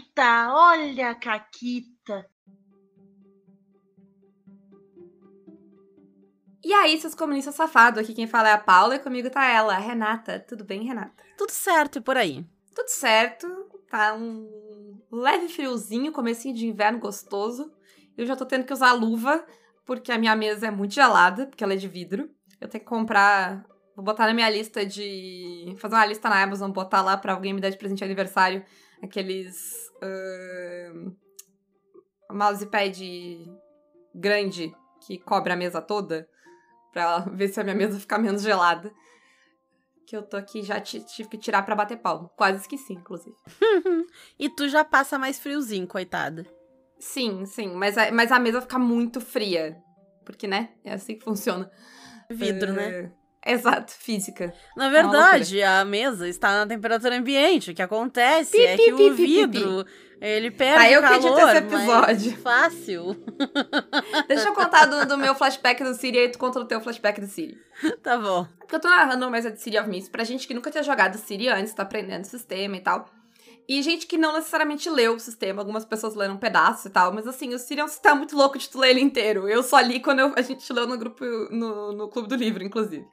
Caquita, olha a Caquita. E aí, seus comunistas safados, aqui quem fala é a Paula e comigo tá ela, a Renata. Tudo bem, Renata? Tudo certo e por aí? Tudo certo, tá um leve friozinho, comecinho de inverno gostoso. Eu já tô tendo que usar luva, porque a minha mesa é muito gelada, porque ela é de vidro. Eu tenho que comprar. Vou botar na minha lista de. Fazer uma lista na Amazon, botar lá pra alguém me dar de presente de aniversário aqueles. Uh, mousepad grande que cobre a mesa toda pra ver se a minha mesa ficar menos gelada. Que eu tô aqui já tive que tirar pra bater palmo. Quase esqueci, inclusive. e tu já passa mais friozinho, coitada. Sim, sim. Mas a, mas a mesa fica muito fria. Porque, né? É assim que funciona. Vidro, uh, né? Exato, física. Na verdade, a mesa está na temperatura ambiente. O que acontece pi, é pi, que pi, o vidro ele perde ah, eu calor, esse episódio. fácil. Deixa eu contar do, do, meu flashback do Siri e tu conta o teu flashback do Siri. Tá bom. Porque eu tô narrando uma mesa de Siri of Mist pra gente que nunca tinha jogado Siri antes, tá aprendendo o sistema e tal. E gente que não necessariamente leu o sistema, algumas pessoas leram um pedaço e tal, mas assim, o Siri é um sistema muito louco de tu ler ele inteiro. Eu só li quando eu, a gente leu no grupo, no, no Clube do Livro, inclusive.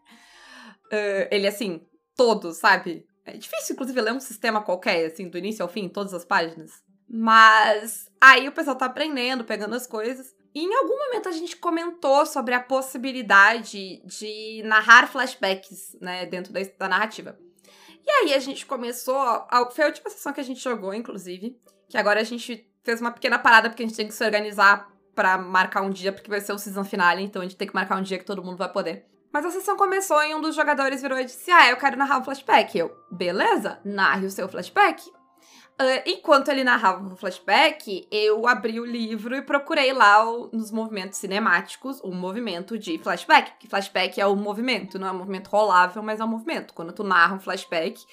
Uh, ele, assim, todo, sabe? É difícil, inclusive, ler um sistema qualquer, assim, do início ao fim, todas as páginas. Mas aí o pessoal tá aprendendo, pegando as coisas. E em algum momento a gente comentou sobre a possibilidade de narrar flashbacks, né, dentro da, da narrativa. E aí a gente começou. A, foi a última sessão que a gente jogou, inclusive. Que agora a gente fez uma pequena parada porque a gente tem que se organizar para marcar um dia, porque vai ser o season finale, então a gente tem que marcar um dia que todo mundo vai poder. Mas a sessão começou e um dos jogadores virou e disse: Ah, eu quero narrar um flashback. Eu, beleza, narre o seu flashback. Uh, enquanto ele narrava o flashback, eu abri o livro e procurei lá o, nos movimentos cinemáticos o movimento de flashback. Que flashback é o movimento, não é um movimento rolável, mas é um movimento. Quando tu narra um flashback,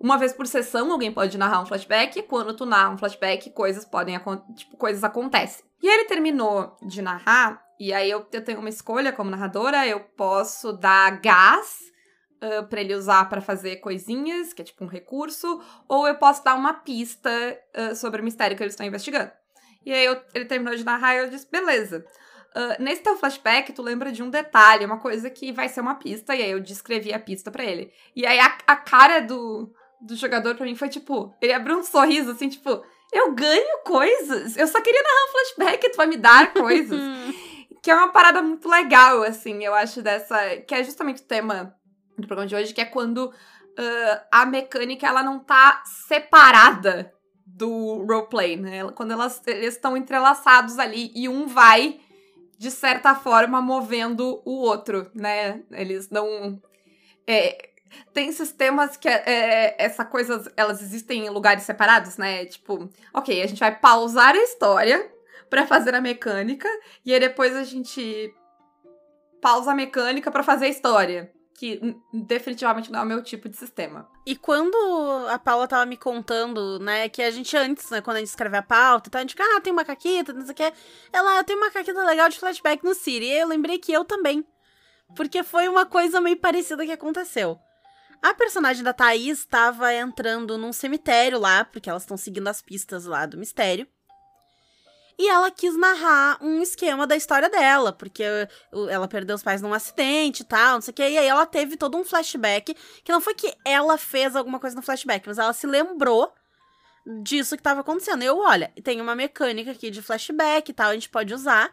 uma vez por sessão alguém pode narrar um flashback, e quando tu narra um flashback, coisas podem tipo, coisas acontecem. E ele terminou de narrar, e aí eu, eu tenho uma escolha como narradora, eu posso dar gás uh, para ele usar para fazer coisinhas, que é tipo um recurso, ou eu posso dar uma pista uh, sobre o mistério que eles estão investigando. E aí eu, ele terminou de narrar e eu disse, beleza. Uh, nesse teu flashback, tu lembra de um detalhe, uma coisa que vai ser uma pista, e aí eu descrevi a pista para ele. E aí a, a cara do, do jogador pra mim foi tipo, ele abriu um sorriso assim, tipo, eu ganho coisas, eu só queria narrar um flashback, tu vai me dar coisas. que é uma parada muito legal, assim, eu acho dessa. Que é justamente o tema do programa de hoje, que é quando uh, a mecânica ela não tá separada do roleplay, né? Quando elas, eles estão entrelaçados ali e um vai, de certa forma, movendo o outro, né? Eles não. É, tem sistemas que é, é, essa coisa, elas existem em lugares separados, né? Tipo, ok, a gente vai pausar a história para fazer a mecânica e aí depois a gente pausa a mecânica para fazer a história que definitivamente não é o meu tipo de sistema. E quando a Paula tava me contando, né, que a gente antes, né, quando a gente escreve a pauta, a gente fica, ah, tem uma caquita, não sei o que. Ela, tenho uma caquita legal de flashback no Siri. E eu lembrei que eu também. Porque foi uma coisa meio parecida que aconteceu. A personagem da Thaís estava entrando num cemitério lá, porque elas estão seguindo as pistas lá do mistério. E ela quis narrar um esquema da história dela, porque ela perdeu os pais num acidente e tal, não sei o que. E aí ela teve todo um flashback, que não foi que ela fez alguma coisa no flashback, mas ela se lembrou disso que estava acontecendo. Eu, olha, tem uma mecânica aqui de flashback e tal, a gente pode usar.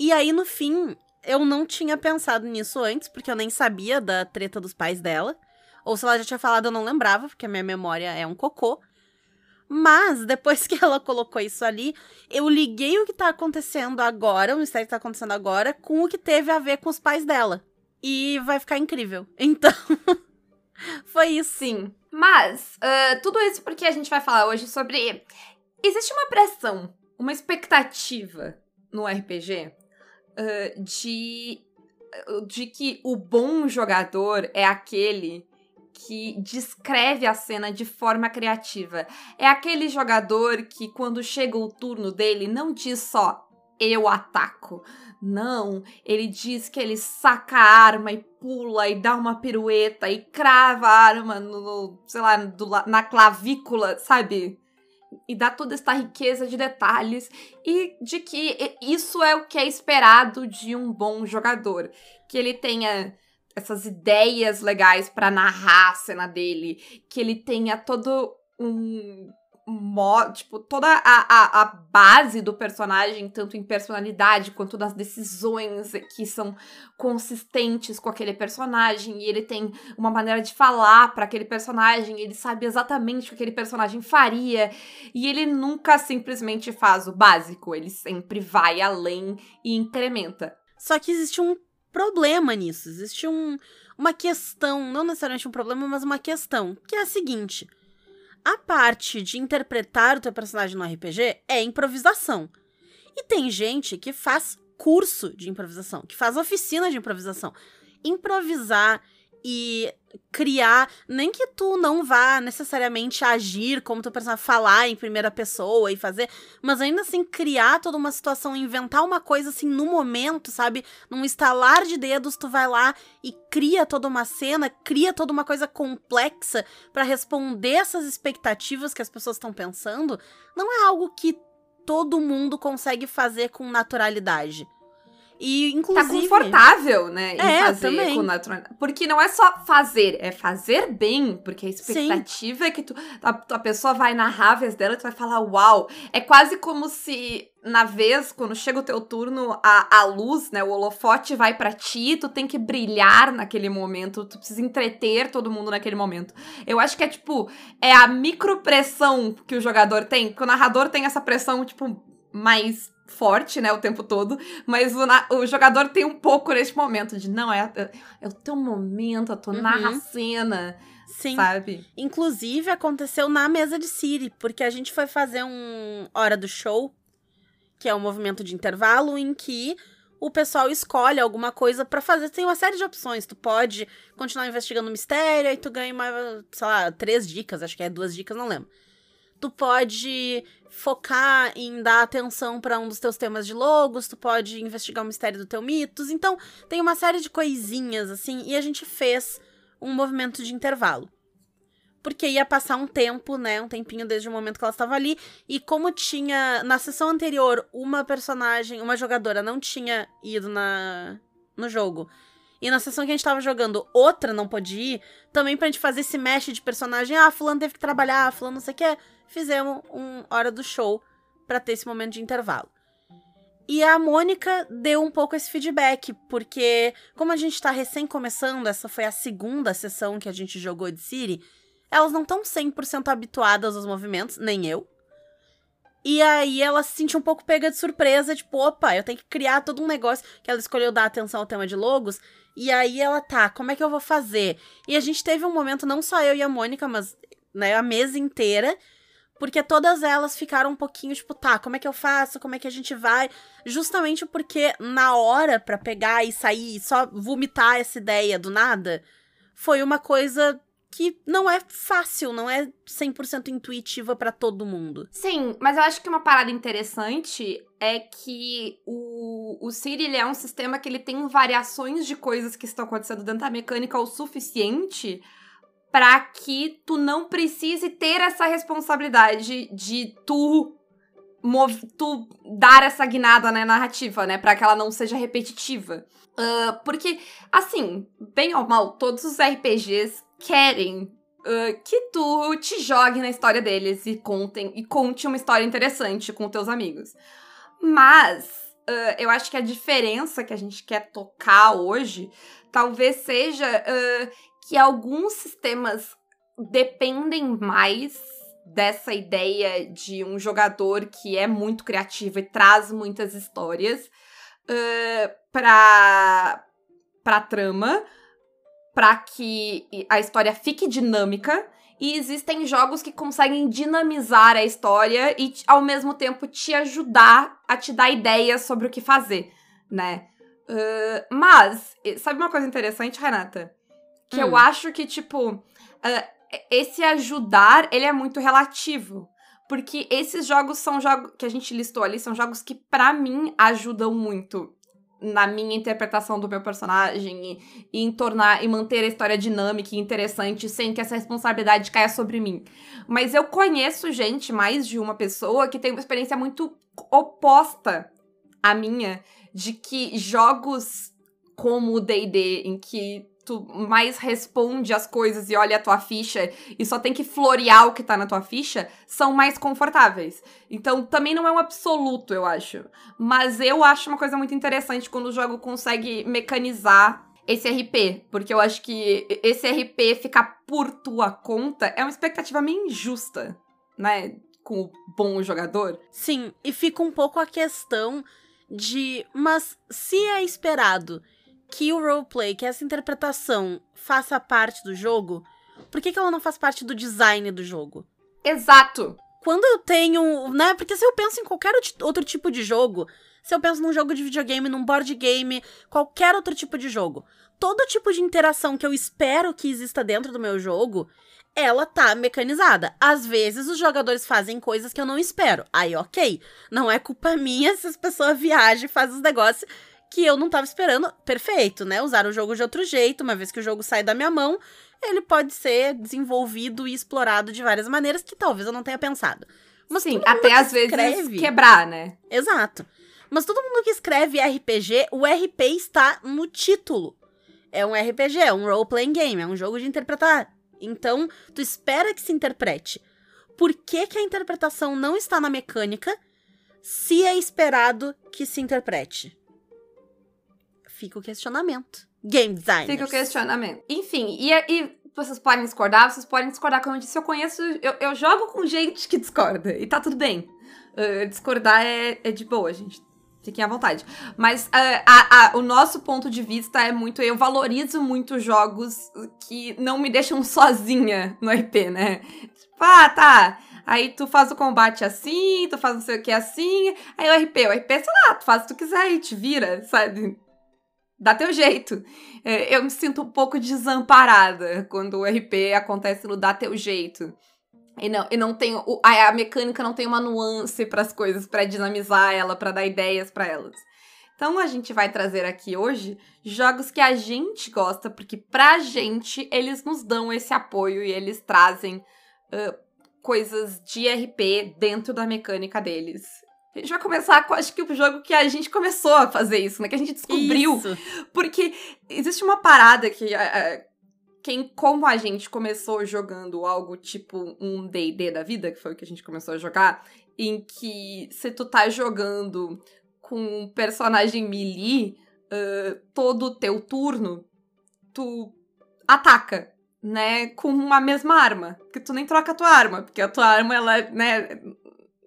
E aí, no fim, eu não tinha pensado nisso antes, porque eu nem sabia da treta dos pais dela. Ou se ela já tinha falado, eu não lembrava, porque a minha memória é um cocô. Mas, depois que ela colocou isso ali, eu liguei o que tá acontecendo agora, o mistério que tá acontecendo agora, com o que teve a ver com os pais dela. E vai ficar incrível. Então, foi isso. Sim. Mas, uh, tudo isso porque a gente vai falar hoje sobre. Existe uma pressão, uma expectativa no RPG uh, de, de que o bom jogador é aquele que descreve a cena de forma criativa. É aquele jogador que, quando chega o turno dele, não diz só eu ataco. Não, ele diz que ele saca a arma e pula e dá uma pirueta e crava a arma no, sei lá, do, na clavícula, sabe? e dá toda esta riqueza de detalhes e de que isso é o que é esperado de um bom jogador, que ele tenha essas ideias legais para narrar a cena dele, que ele tenha todo um modo, tipo, toda a, a, a, base do personagem, tanto em personalidade quanto das decisões que são consistentes com aquele personagem, e ele tem uma maneira de falar para aquele personagem, ele sabe exatamente o que aquele personagem faria, e ele nunca simplesmente faz o básico, ele sempre vai além e incrementa. Só que existe um problema nisso, existe um, uma questão, não necessariamente um problema, mas uma questão, que é a seguinte a parte de interpretar o teu personagem no RPG é improvisação. E tem gente que faz curso de improvisação, que faz oficina de improvisação. Improvisar e criar, nem que tu não vá necessariamente agir como tu personagem, falar em primeira pessoa e fazer, mas ainda assim criar toda uma situação, inventar uma coisa assim no momento, sabe? Num estalar de dedos, tu vai lá e cria toda uma cena, cria toda uma coisa complexa para responder essas expectativas que as pessoas estão pensando, não é algo que todo mundo consegue fazer com naturalidade. E, tá inclusive. Tá confortável, né? Em é, fazer também. com naturalidade. Porque não é só fazer, é fazer bem. Porque a expectativa Sim. é que tu, a, a pessoa vai narrar a vez dela e tu vai falar, uau. É quase como se na vez, quando chega o teu turno, a, a luz, né, o holofote vai para ti, tu tem que brilhar naquele momento, tu precisa entreter todo mundo naquele momento. Eu acho que é tipo, é a micropressão que o jogador tem, que o narrador tem essa pressão, tipo, mais forte, né, o tempo todo, mas o, o jogador tem um pouco nesse momento de, não, é, é, é o teu momento, a tua uhum. cena, Sim. sabe? Inclusive, aconteceu na mesa de Siri, porque a gente foi fazer um Hora do Show, que é um movimento de intervalo em que o pessoal escolhe alguma coisa para fazer. Tem uma série de opções. Tu pode continuar investigando o mistério, aí tu ganha, uma, sei lá, três dicas, acho que é duas dicas, não lembro tu pode focar em dar atenção para um dos teus temas de logos, tu pode investigar o mistério do teu mitos. Então, tem uma série de coisinhas assim, e a gente fez um movimento de intervalo. Porque ia passar um tempo, né, um tempinho desde o momento que ela estava ali, e como tinha na sessão anterior uma personagem, uma jogadora não tinha ido na no jogo. E na sessão que a gente tava jogando, outra não pôde ir, também pra gente fazer esse mesh de personagem, ah, fulano teve que trabalhar, fulano não sei o que, fizemos um hora do show para ter esse momento de intervalo. E a Mônica deu um pouco esse feedback, porque como a gente tá recém começando, essa foi a segunda sessão que a gente jogou de Siri, elas não estão 100% habituadas aos movimentos, nem eu. E aí ela se sentiu um pouco pega de surpresa, tipo, opa, eu tenho que criar todo um negócio que ela escolheu dar atenção ao tema de logos. E aí ela tá, como é que eu vou fazer? E a gente teve um momento, não só eu e a Mônica, mas né, a mesa inteira, porque todas elas ficaram um pouquinho tipo, tá, como é que eu faço? Como é que a gente vai? Justamente porque na hora para pegar e sair e só vomitar essa ideia do nada, foi uma coisa que não é fácil, não é 100% intuitiva para todo mundo. Sim, mas eu acho que uma parada interessante é que o, o Siri ele é um sistema que ele tem variações de coisas que estão acontecendo dentro da mecânica o suficiente para que tu não precise ter essa responsabilidade de tu tu dar essa guinada na narrativa, né, para que ela não seja repetitiva. Uh, porque, assim, bem ou mal, todos os RPGs querem uh, que tu te jogue na história deles e contem e conte uma história interessante com teus amigos. Mas uh, eu acho que a diferença que a gente quer tocar hoje talvez seja que alguns sistemas dependem mais dessa ideia de um jogador que é muito criativo e traz muitas histórias uh, para para trama, para que a história fique dinâmica. E existem jogos que conseguem dinamizar a história e ao mesmo tempo te ajudar a te dar ideias sobre o que fazer, né? Uh, mas, sabe uma coisa interessante, Renata? Que hum. eu acho que, tipo, uh, esse ajudar, ele é muito relativo. Porque esses jogos são jogos que a gente listou ali, são jogos que, para mim, ajudam muito. na minha interpretação do meu personagem e, e, em tornar e manter a história dinâmica e interessante sem que essa responsabilidade caia sobre mim. Mas eu conheço gente, mais de uma pessoa, que tem uma experiência muito oposta à minha, de que jogos como o D&D, em que tu mais responde as coisas e olha a tua ficha e só tem que florear o que tá na tua ficha, são mais confortáveis. Então também não é um absoluto, eu acho. Mas eu acho uma coisa muito interessante quando o jogo consegue mecanizar esse RP, porque eu acho que esse RP ficar por tua conta é uma expectativa meio injusta, né? Com o bom jogador. Sim, e fica um pouco a questão de. Mas se é esperado que o roleplay, que essa interpretação faça parte do jogo, por que, que ela não faz parte do design do jogo? Exato! Quando eu tenho. Né? Porque se eu penso em qualquer outro tipo de jogo, se eu penso num jogo de videogame, num board game, qualquer outro tipo de jogo, todo tipo de interação que eu espero que exista dentro do meu jogo, ela tá mecanizada. Às vezes os jogadores fazem coisas que eu não espero. Aí, ok. Não é culpa minha se as pessoas viajam e fazem os negócios que eu não tava esperando. Perfeito, né? Usar o jogo de outro jeito, uma vez que o jogo sai da minha mão, ele pode ser desenvolvido e explorado de várias maneiras que talvez eu não tenha pensado. Mas Sim, até às escreve... vezes quebrar, né? Exato. Mas todo mundo que escreve RPG, o RP está no título. É um RPG, é um role-playing game, é um jogo de interpretar. Então, tu espera que se interprete. Por que, que a interpretação não está na mecânica se é esperado que se interprete? Fica o questionamento. Game design. Fica o questionamento. Enfim, e, e vocês podem discordar, vocês podem discordar. Como eu disse, eu conheço. Eu, eu jogo com gente que discorda. E tá tudo bem. Uh, discordar é, é de boa, gente. Fiquem à vontade. Mas uh, a, a, o nosso ponto de vista é muito. Eu valorizo muito jogos que não me deixam sozinha no RP, né? Tipo, ah, tá. Aí tu faz o combate assim, tu faz não sei o que assim. Aí o RP, o RP, sei lá, tu faz o que tu quiser e te vira, sabe? dá teu jeito. É, eu me sinto um pouco desamparada quando o RP acontece no dá teu jeito. E não, e não tem. O, a, a mecânica não tem uma nuance para as coisas, para dinamizar ela, para dar ideias para elas. Então a gente vai trazer aqui hoje jogos que a gente gosta, porque pra gente eles nos dão esse apoio e eles trazem uh, coisas de RP dentro da mecânica deles. A gente vai começar com, acho que o jogo que a gente começou a fazer isso, né? Que a gente descobriu. Isso. Porque existe uma parada que. Uh, quem, como a gente começou jogando algo tipo um D&D da vida, que foi o que a gente começou a jogar, em que se tu tá jogando com um personagem melee, uh, todo o teu turno, tu ataca, né, com uma mesma arma, que tu nem troca a tua arma, porque a tua arma, ela, né,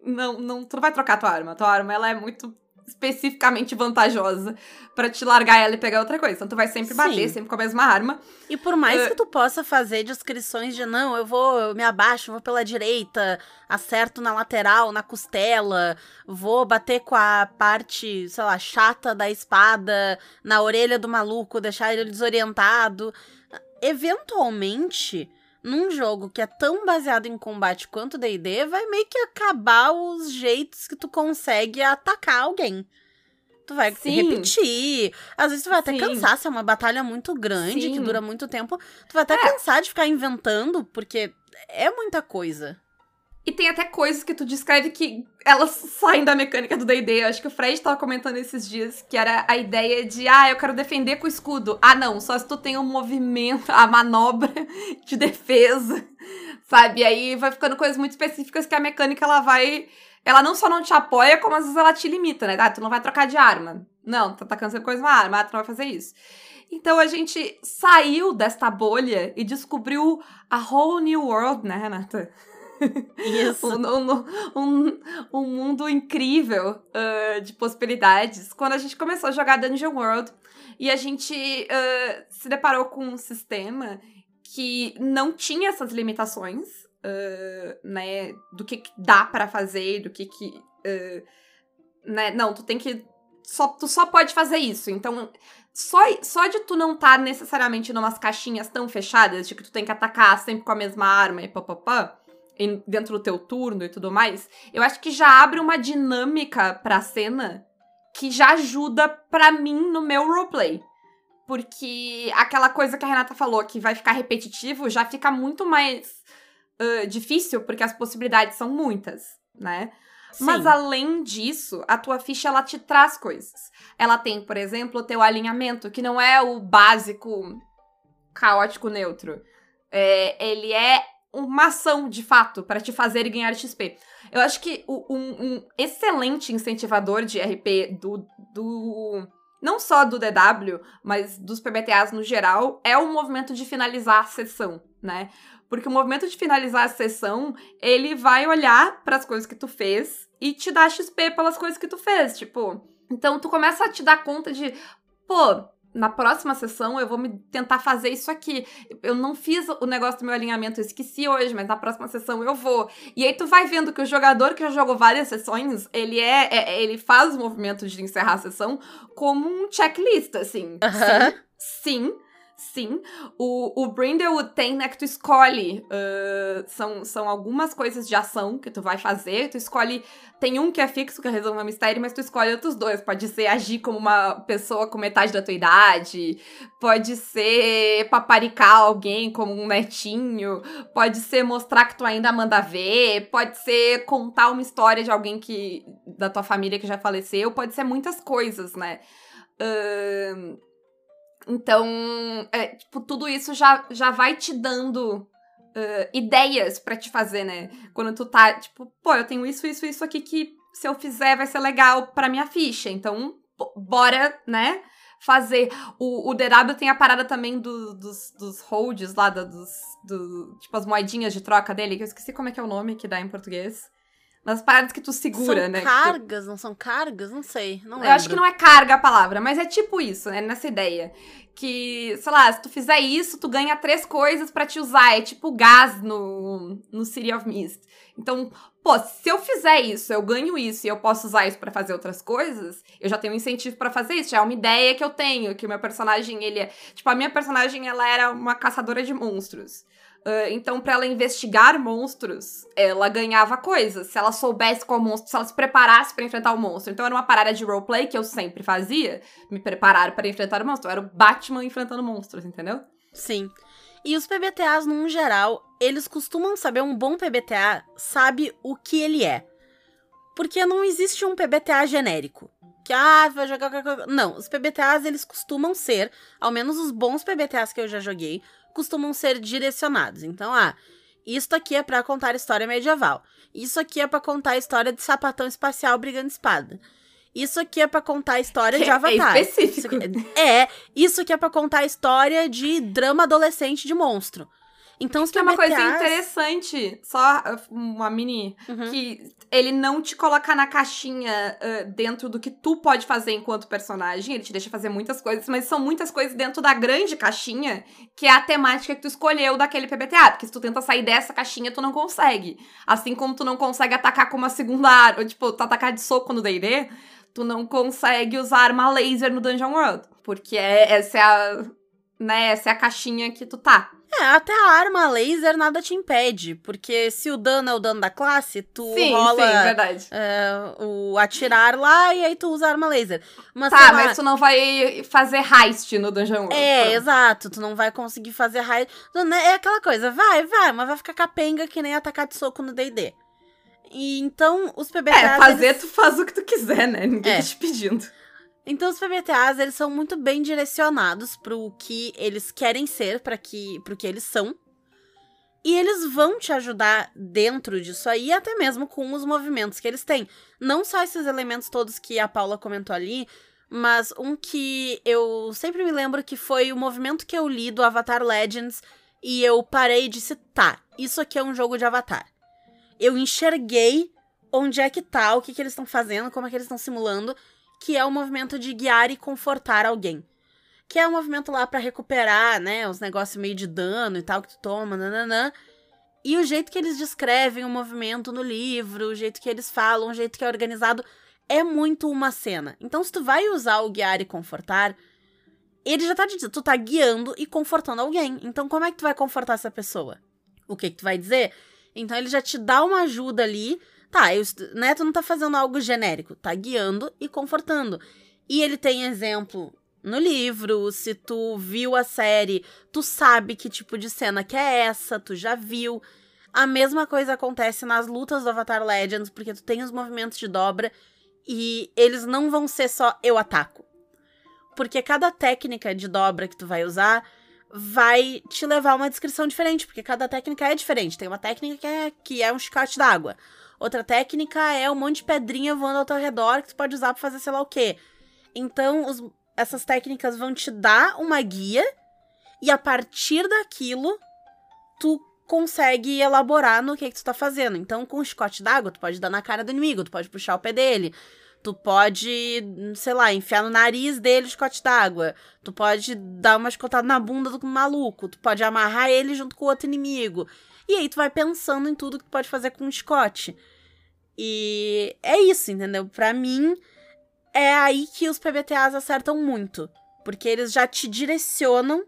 não, não, tu não vai trocar a tua arma. A tua arma, ela é muito especificamente vantajosa para te largar ela e pegar outra coisa. Então tu vai sempre bater, Sim. sempre com a mesma arma. E por mais uh, que tu possa fazer descrições de não, eu vou, eu me abaixo, vou pela direita, acerto na lateral, na costela, vou bater com a parte, sei lá, chata da espada na orelha do maluco, deixar ele desorientado. Eventualmente, num jogo que é tão baseado em combate quanto D&D, vai meio que acabar os jeitos que tu consegue atacar alguém. Tu vai Sim. repetir. Às vezes tu vai até Sim. cansar, se é uma batalha muito grande, Sim. que dura muito tempo. Tu vai até é. cansar de ficar inventando, porque é muita coisa. E tem até coisas que tu descreve que elas saem da mecânica do D&D. Acho que o Fred tava comentando esses dias que era a ideia de, ah, eu quero defender com o escudo. Ah, não, só se tu tem um movimento, a manobra de defesa, sabe? E aí vai ficando coisas muito específicas que a mecânica, ela vai... Ela não só não te apoia, como às vezes ela te limita, né? Ah, tu não vai trocar de arma. Não, tá atacando sempre com uma arma, ah, tu não vai fazer isso. Então a gente saiu desta bolha e descobriu a whole new world, né, Renata? Isso. um, um, um, mundo incrível uh, de possibilidades. Quando a gente começou a jogar Dungeon World e a gente uh, se deparou com um sistema que não tinha essas limitações, uh, né? Do que, que dá para fazer, do que que. né? Não, tu tem que. Só, tu só pode fazer isso. Então, só, só de tu não estar tá necessariamente numas caixinhas tão fechadas, de que tu tem que atacar sempre com a mesma arma e papapá, dentro do teu turno e tudo mais, eu acho que já abre uma dinâmica pra cena que já ajuda pra mim no meu roleplay. Porque aquela coisa que a Renata falou, que vai ficar repetitivo, já fica muito mais uh, difícil, porque as possibilidades são muitas, né? Sim. Mas além disso, a tua ficha ela te traz coisas. Ela tem, por exemplo, o teu alinhamento, que não é o básico caótico neutro. É, ele é uma ação, de fato, para te fazer ganhar XP. Eu acho que um, um excelente incentivador de RP do, do. Não só do DW, mas dos PBTAs no geral, é o movimento de finalizar a sessão, né? Porque o movimento de finalizar a sessão, ele vai olhar para as coisas que tu fez e te dar XP pelas coisas que tu fez, tipo. Então tu começa a te dar conta de, pô, na próxima sessão eu vou me tentar fazer isso aqui. Eu não fiz o negócio do meu alinhamento, eu esqueci hoje, mas na próxima sessão eu vou. E aí tu vai vendo que o jogador que já jogou várias sessões, ele é, é- ele faz o movimento de encerrar a sessão como um checklist, assim. Aham. Sim, sim. O, o Brindlewood tem, né, que tu escolhe. ah, são, são algumas coisas de ação que tu vai fazer. Tu escolhe. Tem um que é fixo, que é resolver um mistério, mas tu escolhe outros dois. Pode ser agir como uma pessoa com metade da tua idade. Pode ser paparicar alguém como um netinho. Pode ser mostrar que tu ainda manda ver. Pode ser contar uma história de alguém que. da tua família que já faleceu. Pode ser muitas coisas, né? Ahn, então, é, tipo, tudo isso já, já vai te dando ah, ideias pra te fazer, né? Quando tu tá, tipo, pô, eu tenho isso, isso, isso aqui que se eu fizer vai ser legal pra minha ficha. Então, bora, né? Fazer. O, o DW tem a parada também do- dos, dos holds lá, da- dos, do, tipo, as moedinhas de troca dele, que eu esqueci como é que é o nome que dá em português. Mas paradas que tu segura, são né? que tu- cargas, não são cargas? Não sei, não eu acho que não é carga a palavra, mas é tipo isso, né? Nessa ideia. Que, sei lá, se tu fizer isso, tu ganha três coisas pra te usar. É tipo gás no, no City of Mist. Então, pô, se eu fizer isso, eu ganho isso e eu posso usar isso pra fazer outras coisas, eu já tenho um incentivo pra fazer isso. Já é uma ideia que eu tenho, que o meu personagem, ele é... Tipo, a minha personagem, ela era uma caçadora de monstros. Ah, então, pra ela investigar monstros, ela ganhava coisas. Se ela soubesse qual monstro, se ela se preparasse pra enfrentar o monstro. Então, era uma parada de roleplay que eu sempre fazia. Me preparar para enfrentar o monstro. Eu era o Batman enfrentando monstros, entendeu? Sim. E os PBTAs, num geral, eles costumam saber, um bom PBTA sabe o que ele é. Porque não existe um PBTA genérico. Que, ah, vai jogar. Não, os PBTAs, eles costumam ser, ao menos os bons PBTAs que eu já joguei, costumam ser direcionados. Então, ah, isso aqui é pra contar história medieval. Isso aqui é pra contar história de sapatão espacial brigando espada. Isso aqui é pra contar a história de É Avatar. específico. Isso é, isso aqui é pra contar a história de drama adolescente de monstro. Então, os Que é uma coisa interessante, só uh, uma mini, Uhum. que ele não te coloca na caixinha uh, dentro do que tu pode fazer enquanto personagem, ele te deixa fazer muitas coisas, mas são muitas coisas dentro da grande caixinha, que é a temática que tu escolheu daquele PBTA, porque se tu tenta sair dessa caixinha, tu não consegue. Assim como tu não consegue atacar com uma segunda arma, tipo, tu atacar de soco no D&D, tu não consegue usar arma laser no Dungeon World, porque é, essa é a... Né, essa é a caixinha que tu tá. É, até a arma laser nada te impede. Porque se o dano é o dano da classe, tu sim, rola sim, verdade. é, o atirar lá e aí tu usa a arma laser. Mas, Tá, sei lá, mas tu não vai fazer heist no Dungeon World. É, Pronto. exato. Tu não vai conseguir fazer. Não, né, É aquela coisa, vai, vai, mas vai ficar capenga que nem atacar de soco no DD. E então os PBTAs. É, fazer, eles- tu faz o que tu quiser, né? Ninguém É. tá te pedindo. Então os PBTAs, eles são muito bem direcionados pro que eles querem ser, para que pro que eles são. E eles vão te ajudar dentro disso aí, até mesmo com os movimentos que eles têm. Não só esses elementos todos que a Paula comentou ali, mas um que eu sempre me lembro que foi o movimento que eu li do Avatar Legends e eu parei e disse, tá, isso aqui é um jogo de Avatar. Eu enxerguei onde é que tá, o que, que eles estão fazendo, como é que eles estão simulando, que é o movimento de guiar e confortar alguém. Que é o movimento lá pra recuperar, né, os negócios meio de dano e tal que tu toma, nananã. E o jeito que eles descrevem o movimento no livro, o jeito que eles falam, o jeito que é organizado, é muito uma cena. Então, se tu vai usar o guiar e confortar, ele já tá te dizendo, tu tá guiando e confortando alguém. Então, como é que tu vai confortar essa pessoa? O que que tu vai dizer? Então, ele já te dá uma ajuda ali Tá, eu, né, tu não tá fazendo algo genérico, tá guiando e confortando. E ele tem exemplo no livro, se tu viu a série, tu sabe que tipo de cena que é essa, tu já viu. A mesma coisa acontece nas lutas do Avatar Legends, porque tu tem os movimentos de dobra e eles não vão ser só eu ataco. Porque cada técnica de dobra que tu vai usar vai te levar a uma descrição diferente, porque cada técnica é diferente. Tem uma técnica que é, que é um chicote d'água. Outra técnica é um monte de pedrinha voando ao teu redor que tu pode usar pra fazer sei lá o quê. Então, os, essas técnicas vão te dar uma guia e a partir daquilo, tu consegue elaborar no que, que tu tá fazendo. Então, com o chicote d'água, tu pode dar na cara do inimigo, tu pode puxar o pé dele, tu pode, sei lá, enfiar no nariz dele o chicote d'água, tu pode dar uma chicotada na bunda do maluco, tu pode amarrar ele junto com o outro inimigo. E aí tu vai pensando em tudo que tu pode fazer com o chicote. E é isso, entendeu? Para mim, é aí que os PBTAs acertam muito. Porque eles já te direcionam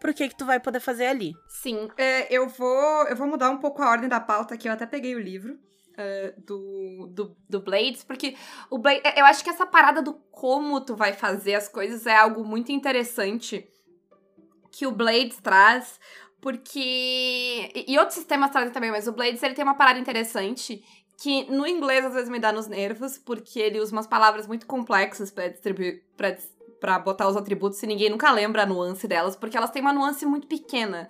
pro que, que tu vai poder fazer ali. Sim, é, eu, vou, eu vou mudar um pouco a ordem da pauta aqui. Eu até peguei o livro. Uh, do, do, do Blades, porque o Blade, eu acho que essa parada do como tu vai fazer as coisas é algo muito interessante que o Blades traz, porque. E outros sistemas trazem também, mas o Blades ele tem uma parada interessante que no inglês às vezes me dá nos nervos, porque ele usa umas palavras muito complexas para distribuir. Pra, pra botar os atributos e ninguém nunca lembra a nuance delas, porque elas têm uma nuance muito pequena.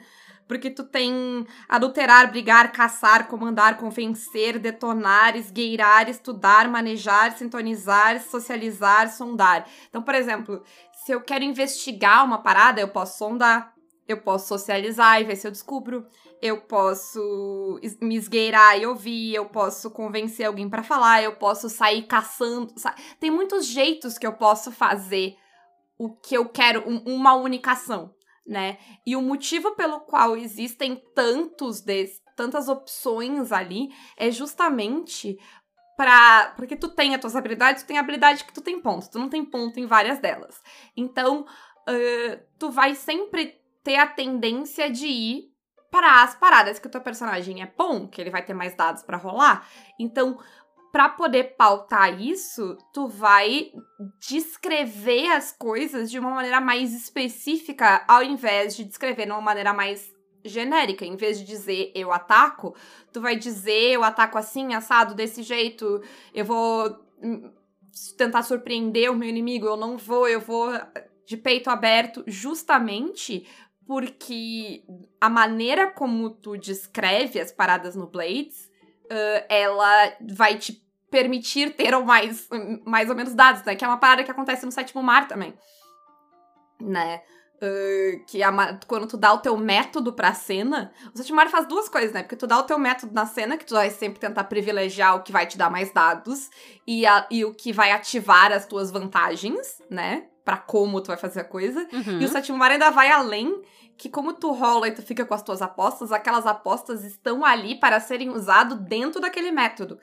Porque tu tem adulterar, brigar, caçar, comandar, convencer, detonar, esgueirar, estudar, manejar, sintonizar, socializar, sondar. Então, por exemplo, se eu quero investigar uma parada, eu posso sondar, eu posso socializar e ver se eu descubro, eu posso me esgueirar e ouvir, eu posso convencer alguém para falar, eu posso sair caçando. Tem muitos jeitos que eu posso fazer o que eu quero, um, uma única ação né? E o motivo pelo qual existem tantos des, tantas opções ali é justamente para porque tu tem as tuas habilidades, tu tem habilidade que tu tem pontos, tu não tem ponto em várias delas. Então, uh, tu vai sempre ter a tendência de ir para as paradas que o teu personagem é bom, que ele vai ter mais dados para rolar. Então, para poder pautar isso, tu vai descrever as coisas de uma maneira mais específica, ao invés de descrever de uma maneira mais genérica. Em vez de dizer eu ataco, tu vai dizer eu ataco assim, assado, desse jeito, eu vou hum, tentar surpreender o meu inimigo, eu não vou, eu vou de peito aberto, justamente porque a maneira como tu descreve as paradas no Blades uh, ela vai te permitir ter ou mais, mais ou menos dados, né? Que é uma parada que acontece no sétimo mar também. Né? Uh, que a, quando tu dá o teu método pra cena, o sétimo mar faz duas coisas, né? Porque tu dá o teu método na cena, que tu vai sempre tentar privilegiar o que vai te dar mais dados e, a, e o que vai ativar as tuas vantagens, né? Pra como tu vai fazer a coisa. Uhum. E o sétimo mar ainda vai além que como tu rola e tu fica com as tuas apostas, aquelas apostas estão ali para serem usadas dentro daquele método.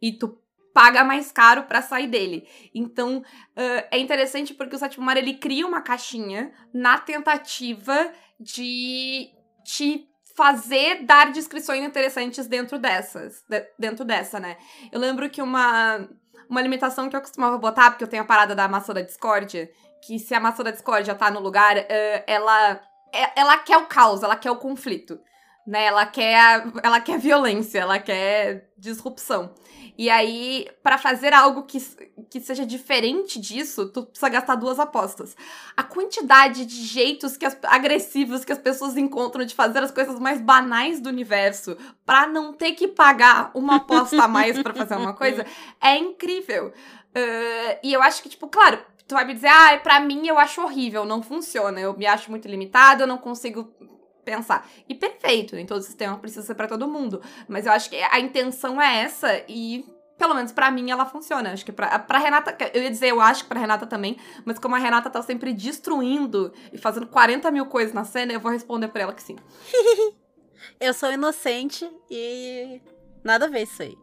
E tu paga mais caro para sair dele. Então, uh, é interessante porque o sétimo mar ele cria uma caixinha na tentativa de te fazer dar descrições interessantes dentro dessas, de, dentro dessa, né? Eu lembro que uma uma limitação que eu costumava botar, porque eu tenho a parada da massa da discórdia, que se a massa da discórdia tá no lugar, uh, ela é, ela quer o caos, ela quer o conflito. Né? Ela quer a, ela quer violência, ela quer disrupção. E aí, para fazer algo que, que seja diferente disso, tu precisa gastar duas apostas. A quantidade de jeitos que as, agressivos que as pessoas encontram de fazer as coisas mais banais do universo para não ter que pagar uma aposta a mais para fazer uma coisa é incrível. Uh, e eu acho que, tipo, claro, tu vai me dizer, ah, pra mim eu acho horrível, não funciona, eu me acho muito limitado, eu não consigo pensar. E perfeito, nem todo sistema precisa ser para todo mundo. Mas eu acho que a intenção é essa e. Pelo menos para mim ela funciona. Acho que pra, pra Renata. Eu ia dizer, eu acho que pra Renata também. Mas como a Renata tá sempre destruindo e fazendo 40 mil coisas na cena, eu vou responder pra ela que sim. eu sou inocente e. Nada a ver isso aí.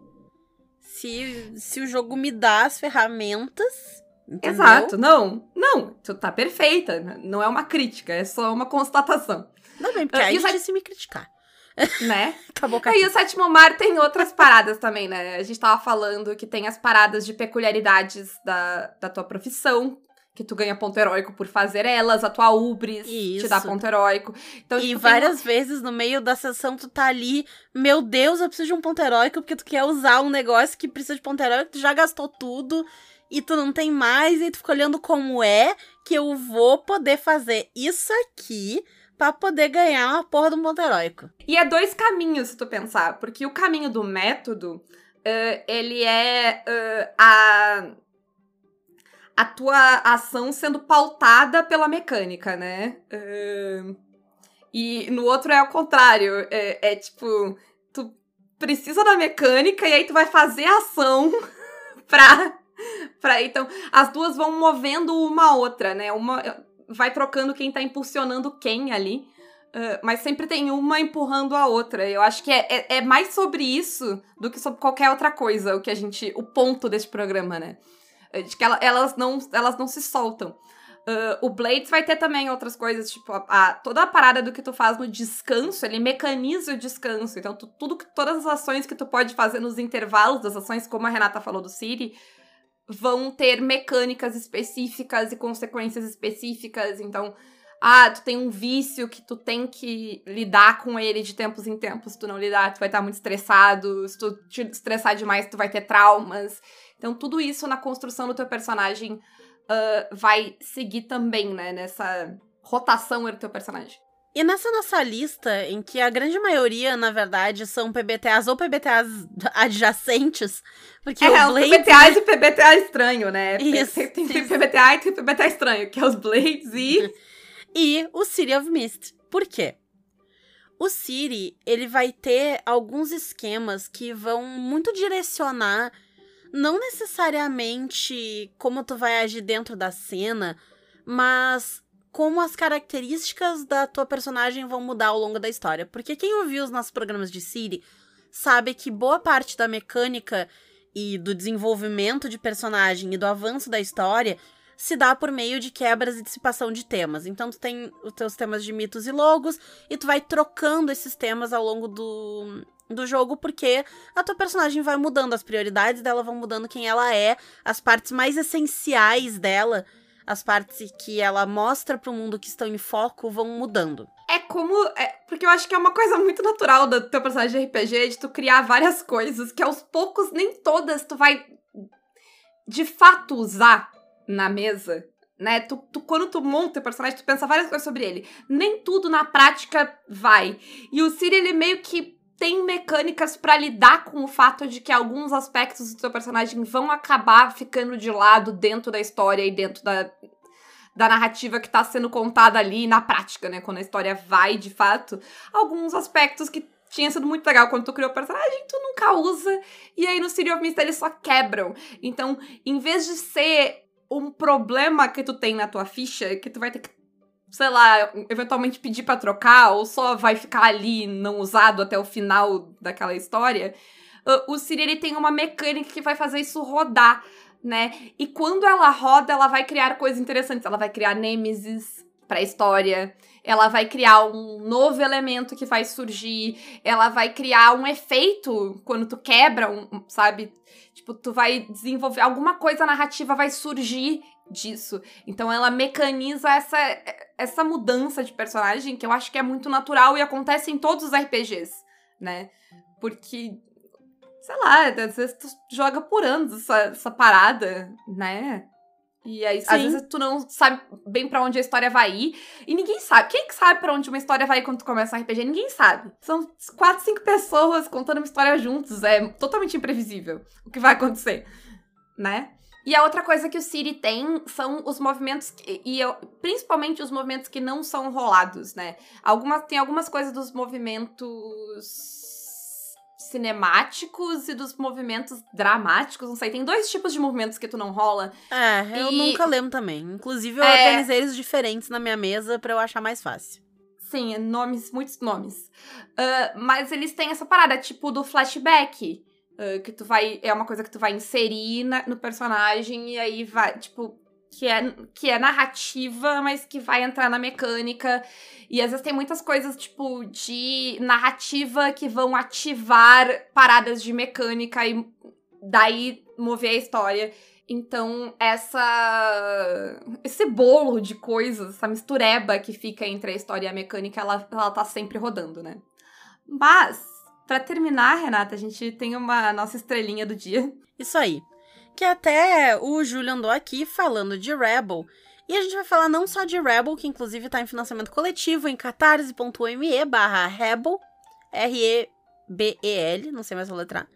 Se, se o jogo me dá as ferramentas, Entendeu? Exato, não, não, tu tá perfeita, não é uma crítica, é só uma constatação. Não bem, porque uh, aí a gente me criticar. né? Acabou com a Aí o sétimo mar tem outras paradas também, né? A gente tava falando que tem as paradas de peculiaridades da, da tua profissão, que tu ganha ponto heróico por fazer elas, a tua ubris te dá Isso. ponto heróico. Então, E tipo, tem- várias vezes no meio da sessão tu tá ali, meu Deus, eu preciso de um ponto heróico, porque tu quer usar um negócio que precisa de ponto heróico, tu já gastou tudo e tu não tem mais, e tu fica olhando como é que eu vou poder fazer isso aqui pra poder ganhar uma porra um ponto heróico. E é dois caminhos, se tu pensar. Porque o caminho do método, eh, ele é eh, a, a tua ação sendo pautada pela mecânica, né? Eh, e no outro é o contrário. É, é tipo, tu precisa da mecânica e aí tu vai fazer a ação pra, pra. Então, as duas vão movendo uma outra, né? Uma vai trocando quem tá impulsionando quem ali. Uh, mas sempre tem uma empurrando a outra. Eu acho que é, é, é mais sobre isso do que sobre qualquer outra coisa, o que a gente. o ponto desse programa, né? É De que ela- elas, não, elas não se soltam. Uh, o Blades vai ter também outras coisas, tipo, a, a- toda a parada do que tu faz no descanso, ele mecaniza o descanso. Então, tu- tudo todas as ações que tu pode fazer nos intervalos das ações, como a Renata falou do Siri, vão ter mecânicas específicas e consequências específicas. Então, ah, tu tem um vício que tu tem que lidar com ele de tempos em tempos. Se tu não lidar, tu vai estar muito estressado. Se tu te estressar demais, tu vai ter traumas. Então, tudo isso na construção do teu personagem ah, vai seguir também, né? Nessa rotação entre o teu personagem. E nessa nossa lista, em que a grande maioria, na verdade, são PBTAs ou PBTAs adjacentes, porque é, o os Blades... PBTA e PBTA estranho, né? Isso, Tem, tem, tem. PBTA e tem PBTA estranho, que é os Blades e... e o City of Mist. Por quê? O City, ele vai ter alguns esquemas que vão muito direcionar não necessariamente como tu vai agir dentro da cena, mas como as características da tua personagem vão mudar ao longo da história. Porque quem ouviu os nossos programas de City sabe que boa parte da mecânica e do desenvolvimento de personagem e do avanço da história se dá por meio de quebras e dissipação de temas. Então tu tem os teus temas de mitos e logos e tu vai trocando esses temas ao longo do, do jogo porque a tua personagem vai mudando, as prioridades dela vão mudando quem ela é, as partes mais essenciais dela, as partes que ela mostra pro mundo que estão em foco vão mudando. É como. é- porque eu acho que é uma coisa muito natural do teu personagem de RPG, de tu criar várias coisas que aos poucos nem todas tu vai de fato usar na mesa. Né? Tu, tu- quando tu monta o personagem, tu pensa várias coisas sobre ele. Nem tudo na prática vai. E o Siri, ele meio que tem mecânicas pra lidar com o fato de que alguns aspectos do teu personagem vão acabar ficando de lado dentro da história e dentro da, da narrativa que tá sendo contada ali na prática, né? Quando a história vai de fato. Alguns aspectos que tinha sido muito legal quando tu criou o personagem, tu nunca usa. E aí no City of Mist eles só quebram. Então, em vez de ser um problema que tu tem na tua ficha, que tu vai ter que, sei lá, eventualmente pedir pra trocar, ou só vai ficar ali não usado até o final daquela história, o Siri ele tem uma mecânica que vai fazer isso rodar, né? E quando ela roda, ela vai criar coisas interessantes. Ela vai criar nêmesis pra história, ela vai criar um novo elemento que vai surgir, ela vai criar um efeito quando tu quebra, um, sabe? Tipo, tu vai desenvolver alguma coisa narrativa vai surgir disso. Então ela mecaniza essa essa mudança de personagem que eu acho que é muito natural e acontece em todos os RPGs, né? Porque sei lá, às vezes tu joga por anos essa, essa parada, né? E aí, às Sim. vezes tu não sabe bem pra onde a história vai ir. E ninguém sabe. Quem que sabe pra onde uma história vai ir quando tu começa um RPG? Ninguém sabe. São quatro, cinco pessoas contando uma história juntos. É totalmente imprevisível o que vai acontecer, né? E a outra coisa que o Siri tem são os movimentos, que- e eu, principalmente os movimentos que não são rolados, né? Algumas, tem algumas coisas dos movimentos cinemáticos e dos movimentos dramáticos, não sei. Tem dois tipos de movimentos que tu não rola. É, eu E- nunca lembro também. Inclusive, eu É. organizei eles diferentes na minha mesa pra eu achar mais fácil. Sim, nomes, muitos nomes. Ah, mas eles têm essa parada, tipo do flashback. Ah, que tu vai. É uma coisa que tu vai inserir na- no personagem e aí vai, tipo. que é, que é narrativa, mas que vai entrar na mecânica. E às vezes tem muitas coisas, tipo, de narrativa que vão ativar paradas de mecânica e daí mover a história. Então, essa esse bolo de coisas, essa mistureba que fica entre a história e a mecânica, ela, ela tá sempre rodando, né? Mas, para terminar, Renata, a gente tem uma nossa estrelinha do dia. Isso aí. Que até o Júlio andou aqui falando de Rebel. E a gente vai falar não só de Rebel, que inclusive tá em financiamento coletivo em catarse.me barra Rebel, R-E-B-E-L, não sei mais letrar.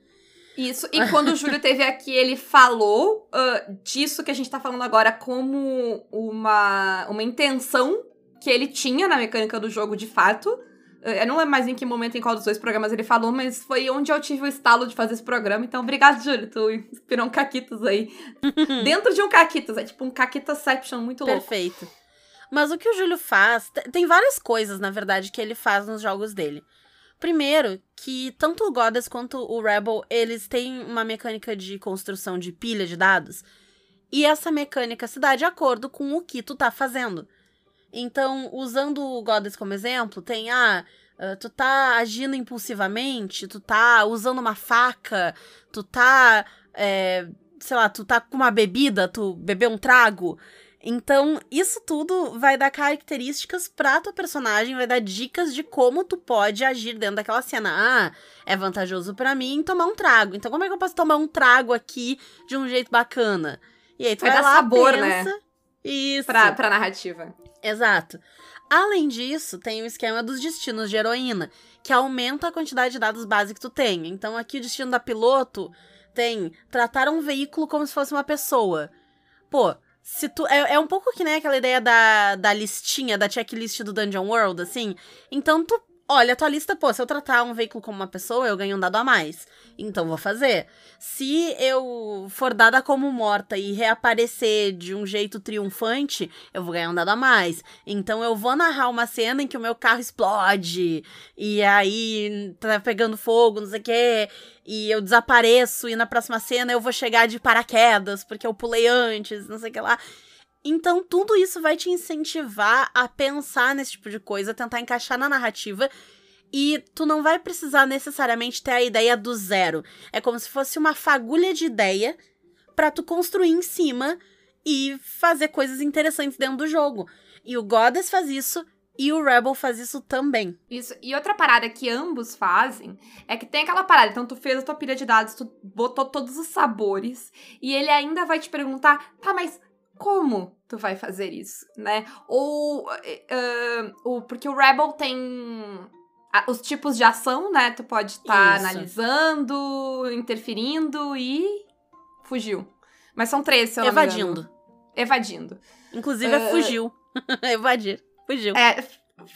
Isso, e quando o Júlio teve aqui, ele falou uh, disso que a gente tá falando agora como uma, uma intenção que ele tinha na mecânica do jogo de fato. Eu não lembro mais em que momento, em qual dos dois programas ele falou, mas foi onde eu tive o estalo de fazer esse programa. Então, obrigado, Júlio. Tu inspirou um Caquitas aí. Dentro de um Caquitas. É tipo um Caquitaception muito louco. Perfeito. Mas o que o Júlio faz. Tem várias coisas, na verdade, que ele faz nos jogos dele. Primeiro, que tanto o Goddess quanto o Rebel, eles têm uma mecânica de construção de pilha de dados. E essa mecânica se dá de acordo com o que tu tá fazendo. Então, usando o Goddess como exemplo, tem, ah, tu tá agindo impulsivamente, tu tá usando uma faca, tu tá, é, sei lá, tu tá com uma bebida, tu bebeu um trago. Então, isso tudo vai dar características pra tua personagem, vai dar dicas de como tu pode agir dentro daquela cena. Ah, é vantajoso para mim tomar um trago. Então, como é que eu posso tomar um trago aqui de um jeito bacana? E aí tu vai, vai dar lá, sabor, pensa, né? Isso. Pra, pra narrativa. Exato. Além disso, tem o esquema dos destinos de heroína, que aumenta a quantidade de dados base que tu tem. Então, aqui o destino da piloto tem tratar um veículo como se fosse uma pessoa. Pô, se tu. É, é um pouco que nem aquela ideia da, da listinha, da checklist do Dungeon World, assim. Então tu olha, a tua lista, pô, se eu tratar um veículo como uma pessoa, eu ganho um dado a mais. Então vou fazer. Se eu for dada como morta e reaparecer de um jeito triunfante, eu vou ganhar um dado a mais. Então eu vou narrar uma cena em que o meu carro explode e aí tá pegando fogo, não sei o quê. E eu desapareço e na próxima cena eu vou chegar de paraquedas porque eu pulei antes, não sei o que lá. Então, tudo isso vai te incentivar a pensar nesse tipo de coisa, tentar encaixar na narrativa. E tu não vai precisar necessariamente ter a ideia do zero. É como se fosse uma fagulha de ideia para tu construir em cima e fazer coisas interessantes dentro do jogo. E o Goddess faz isso e o Rebel faz isso também. Isso. E outra parada que ambos fazem é que tem aquela parada. Então, tu fez a tua pilha de dados, tu botou todos os sabores, e ele ainda vai te perguntar: tá, mas como tu vai fazer isso, né? Ou, uh, o, porque o Rebel tem os tipos de ação, né? Tu pode estar tá analisando, interferindo e fugiu. Mas são três, se eu não Evadindo. Evadindo. Inclusive, uh, é fugiu. Evadir. Fugiu. É,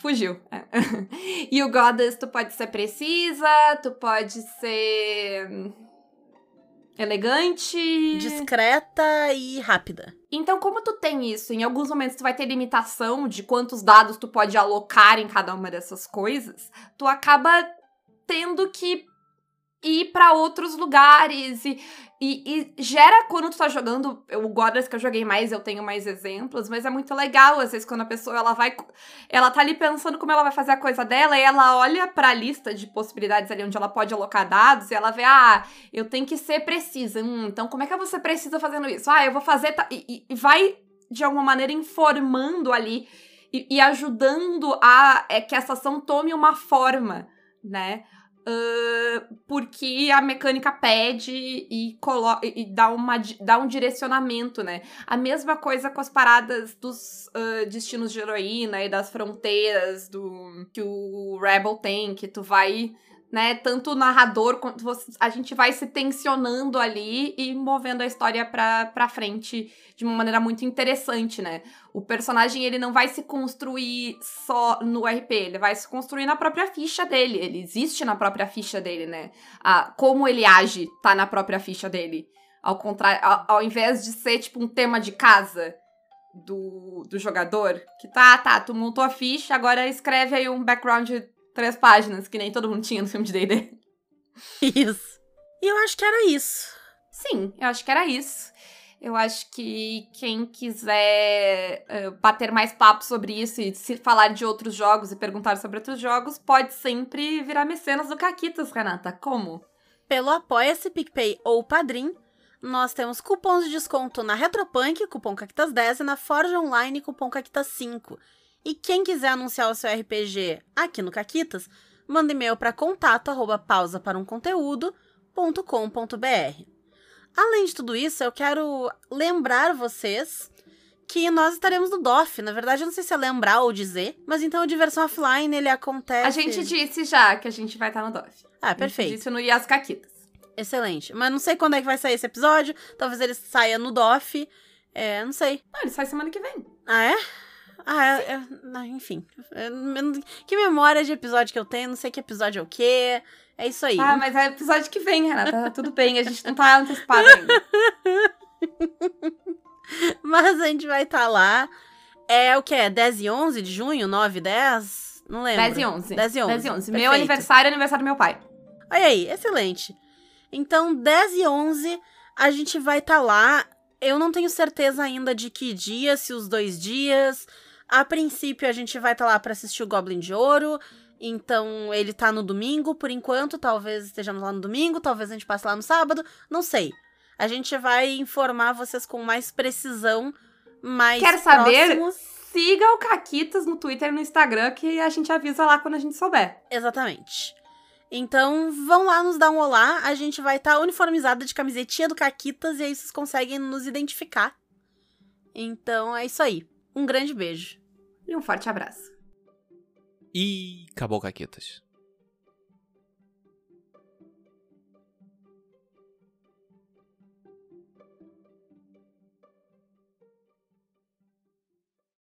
fugiu. É. e o Goddess, tu pode ser precisa, tu pode ser elegante, discreta e rápida. Então, como tu tem isso, em alguns momentos tu vai ter limitação de quantos dados tu pode alocar em cada uma dessas coisas, tu acaba tendo que ir para outros lugares e, e, e, gera quando tu tá jogando o Goddess que eu joguei mais eu tenho mais exemplos mas é muito legal às vezes quando a pessoa ela vai ela tá ali pensando como ela vai fazer a coisa dela e ela olha para a lista de possibilidades ali onde ela pode alocar dados e ela vê ah eu tenho que ser precisa hum, então como é que ser precisa fazendo isso? Ah eu vou fazer e, e vai de alguma maneira informando ali e, e ajudando a é, que essa ação tome uma forma né Uh, porque a mecânica pede e, e, dá, uma, dá um direcionamento, né? A mesma coisa com as paradas dos uh, destinos de heroína e das fronteiras do que o Rebel tem, que tu vai né? Tanto o narrador quanto você, a gente vai se tensionando ali e movendo a história pra frente de uma maneira muito interessante, né? O personagem, ele não vai se construir só no RP, ele vai se construir na própria ficha dele, ele existe na própria ficha dele, né? A, como ele age tá na própria ficha dele. Ao contrário, ao, ao invés de ser, tipo, um tema de casa, do, do jogador, que tá, tá, tu montou a ficha, agora escreve aí um background três páginas, que nem todo mundo tinha no filme de D&D. Isso. E eu acho que era isso. Sim, eu acho que era isso. Eu acho que quem quiser uh, bater mais papo sobre isso e se falar de outros jogos e perguntar sobre outros jogos, pode sempre virar mecenas do Caquitas, Renata. Como? Pelo Apoia-se, PicPay ou Padrim, nós temos cupons de desconto na Retropunk, cupom Caquitas10, e na Forge Online, cupom Caquitas5. E quem quiser anunciar o seu RPG aqui no Caquitas, manda e-mail para contato arroba pausa para um conteúdo.com.br. Além de tudo isso, eu quero lembrar vocês que nós estaremos no DOF. Na verdade, eu não sei se é lembrar ou dizer, mas então a diversão offline ele acontece. A gente disse já que a gente vai estar no DOF. Ah, perfeito. Isso no Ias Caquitas. Excelente. Mas não sei quando é que vai sair esse episódio. Talvez ele saia no DOF. É, não sei. Não, ele sai semana que vem. Ah, é? Ah, é, é, enfim. É, que memória de episódio que eu tenho, não sei que episódio é o quê. É isso aí. Ah, mas é episódio que vem, Renata. Tá tudo bem, a gente não tá antecipado ainda. mas a gente vai estar tá lá. É o que? É 10 e 11 de junho? 9 e 10? Não lembro. 10 e 11. 10 e 11. 10 e 11. Meu aniversário é aniversário do meu pai. Olha aí, excelente. Então, 10 e 11, a gente vai estar tá lá. Eu não tenho certeza ainda de que dia, se os dois dias. A princípio, a gente vai estar tá lá para assistir o Goblin de Ouro. Então, ele tá no domingo, por enquanto. Talvez estejamos lá no domingo, talvez a gente passe lá no sábado. Não sei. A gente vai informar vocês com mais precisão, mais Quer saber? Siga o Caquitas no Twitter e no Instagram, que a gente avisa lá quando a gente souber. Exatamente. Então, vão lá nos dar um olá. A gente vai estar tá uniformizada de camisetinha do Caquitas e aí vocês conseguem nos identificar. Então, é isso aí. Um grande beijo. E um forte abraço. E acabou, Caquitas.